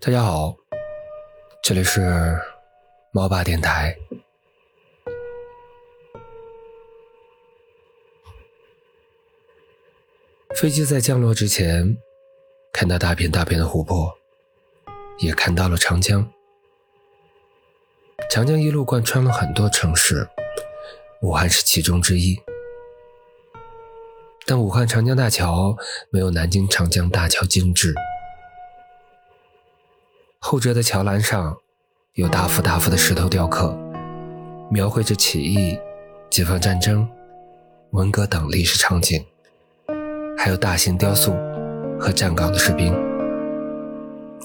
大家好，这里是猫爸电台。飞机在降落之前，看到大片大片的湖泊，也看到了长江。长江一路贯穿了很多城市，武汉是其中之一。但武汉长江大桥没有南京长江大桥精致。后者的桥栏上有大幅大幅的石头雕刻，描绘着起义、解放战争、文革等历史场景，还有大型雕塑和站岗的士兵，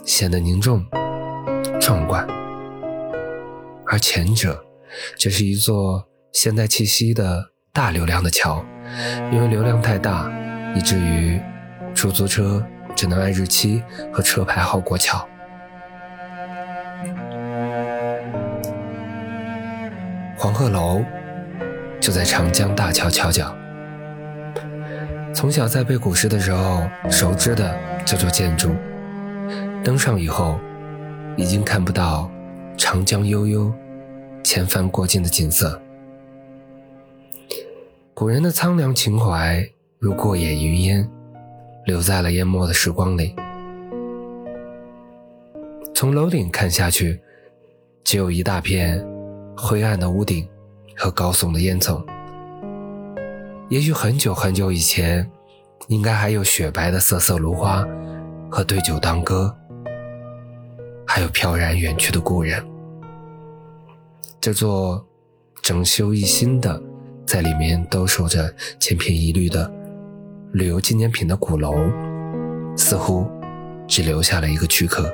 显得凝重壮观。而前者，这是一座现代气息的大流量的桥，因为流量太大，以至于出租车只能按日期和车牌号过桥。黄鹤楼就在长江大桥桥角。从小在背古诗的时候熟知的这座建筑，登上以后，已经看不到长江悠悠、千帆过尽的景色。古人的苍凉情怀如过眼云烟，留在了淹没的时光里。从楼顶看下去，只有一大片。灰暗的屋顶和高耸的烟囱，也许很久很久以前，应该还有雪白的瑟瑟芦花和对酒当歌，还有飘然远去的故人。这座整修一新的，在里面兜售着千篇一律的旅游纪念品的鼓楼，似乎只留下了一个躯壳。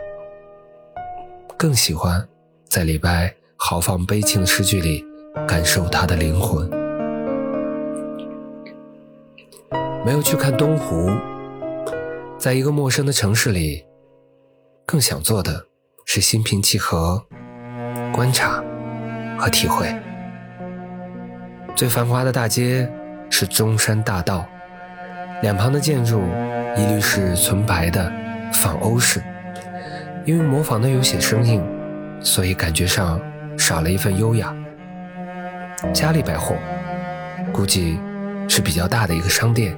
更喜欢在礼拜。豪放悲情的诗句里，感受他的灵魂。没有去看东湖，在一个陌生的城市里，更想做的是心平气和观察和体会。最繁华的大街是中山大道，两旁的建筑一律是纯白的仿欧式，因为模仿的有些生硬，所以感觉上。少了一份优雅。嘉利百货估计是比较大的一个商店，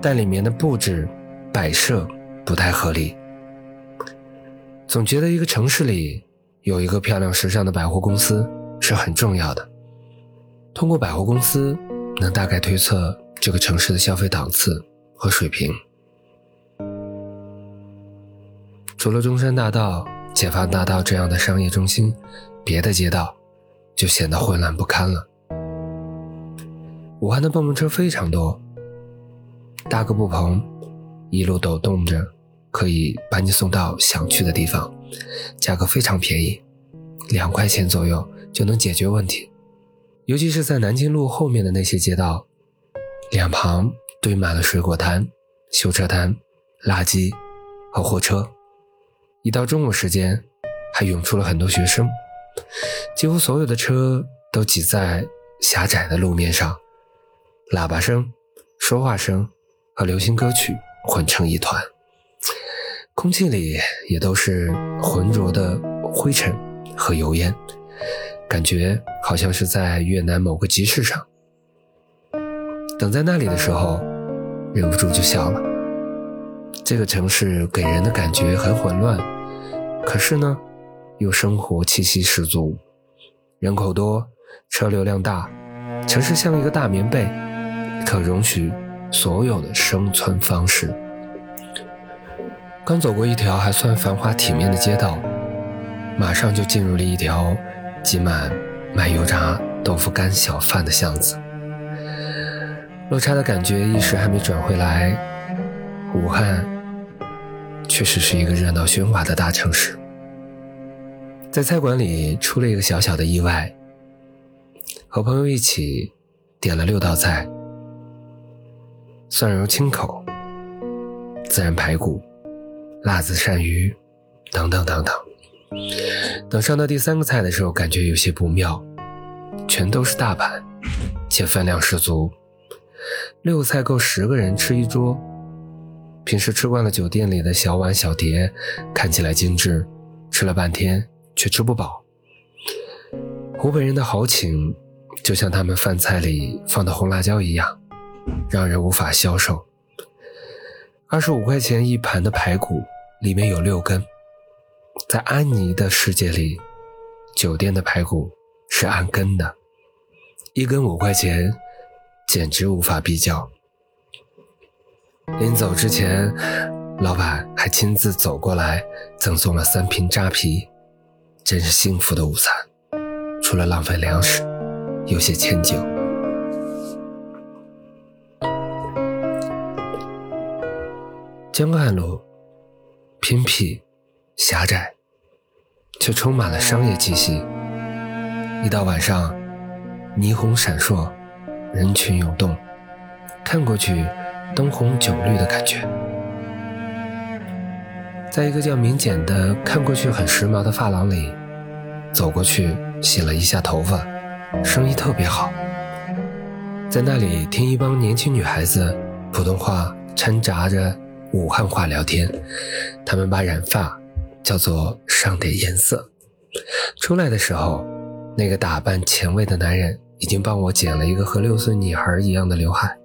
但里面的布置摆设不太合理。总觉得一个城市里有一个漂亮时尚的百货公司是很重要的。通过百货公司能大概推测这个城市的消费档次和水平。除了中山大道、解放大道这样的商业中心。别的街道就显得混乱不堪了。武汉的蹦蹦车非常多，搭个布棚，一路抖动着，可以把你送到想去的地方，价格非常便宜，两块钱左右就能解决问题。尤其是在南京路后面的那些街道，两旁堆满了水果摊、修车摊、垃圾和货车，一到中午时间，还涌出了很多学生。几乎所有的车都挤在狭窄的路面上，喇叭声、说话声和流行歌曲混成一团，空气里也都是浑浊的灰尘和油烟，感觉好像是在越南某个集市上。等在那里的时候，忍不住就笑了。这个城市给人的感觉很混乱，可是呢？又生活气息十足，人口多，车流量大，城市像一个大棉被，可容许所有的生存方式。刚走过一条还算繁华体面的街道，马上就进入了一条挤满卖油炸豆腐干小贩的巷子。落差的感觉一时还没转回来，武汉确实是一个热闹喧哗的大城市。在菜馆里出了一个小小的意外，和朋友一起点了六道菜：蒜蓉清口、孜然排骨、辣子鳝鱼等等等等。等上到第三个菜的时候，感觉有些不妙，全都是大盘，且分量十足，六菜够十个人吃一桌，平时吃惯了酒店里的小碗小碟，看起来精致，吃了半天却吃不饱。湖北人的豪情，就像他们饭菜里放的红辣椒一样，让人无法消受。二十五块钱一盘的排骨，里面有六根。在安妮的世界里，酒店的排骨是按根的，一根五块钱，简直无法比较。临走之前，老板还亲自走过来赠送了三瓶扎啤，真是幸福的午餐。除了浪费粮食，有些歉疚。江汉路偏僻狭窄，却充满了商业气息。一到晚上，霓虹闪烁，人群涌动，看过去灯红酒绿的感觉。在一个叫明简的、看过去很时髦的发廊里，走过去洗了一下头发，生意特别好。在那里听一帮年轻女孩子普通话掺杂着。武汉话聊天，他们把染发叫做上点颜色。出来的时候，那个打扮前卫的男人已经帮我剪了一个和六岁女孩一样的刘海。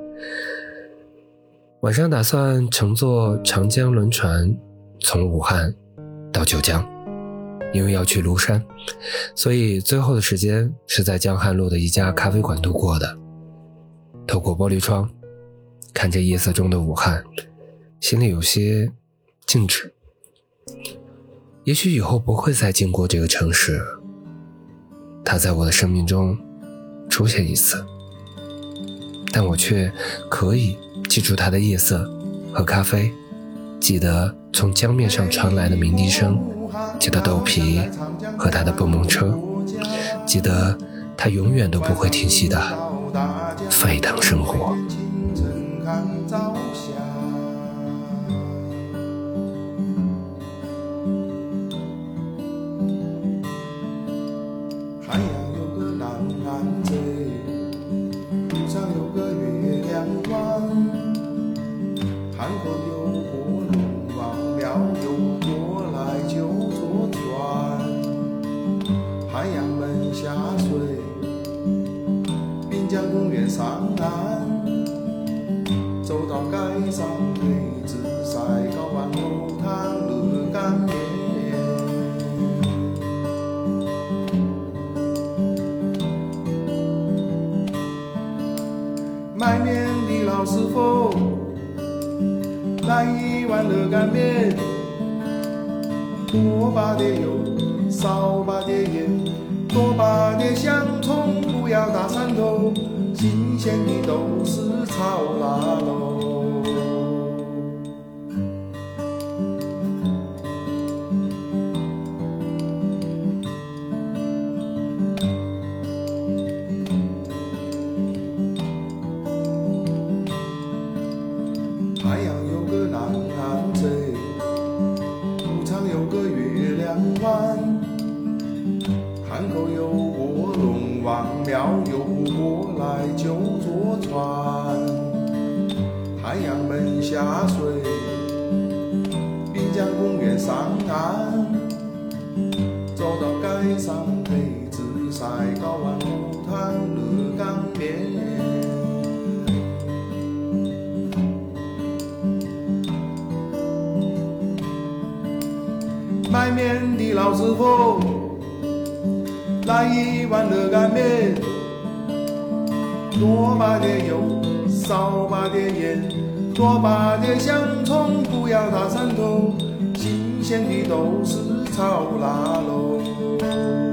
晚上打算乘坐长江轮船从武汉到九江，因为要去庐山，所以最后的时间是在江汉路的一家咖啡馆度过的。透过玻璃窗，看着夜色中的武汉。心里有些静止，也许以后不会再经过这个城市，它在我的生命中出现一次，但我却可以记住它的夜色和咖啡，记得从江面上传来的鸣笛声，记得豆皮和他的蹦蹦车，记得他永远都不会停息的沸腾生活。的老师傅，来一碗热干面，多把点油，少把点盐，多把点香葱，不要大蒜头。新鲜的都是炒腊肉，月亮弯，汉口有卧龙王庙有。过来就坐船，太阳门下水，滨江公园上岸，走到街上配紫晒，搞碗木炭热干面。卖面老师傅，来一碗热干面。多把点油，少把点盐，多把点香葱，不要大蒜头，新鲜的都是炒腊肉。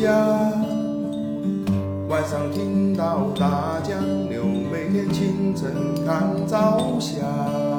家，晚上听到大江流，每天清晨看朝霞。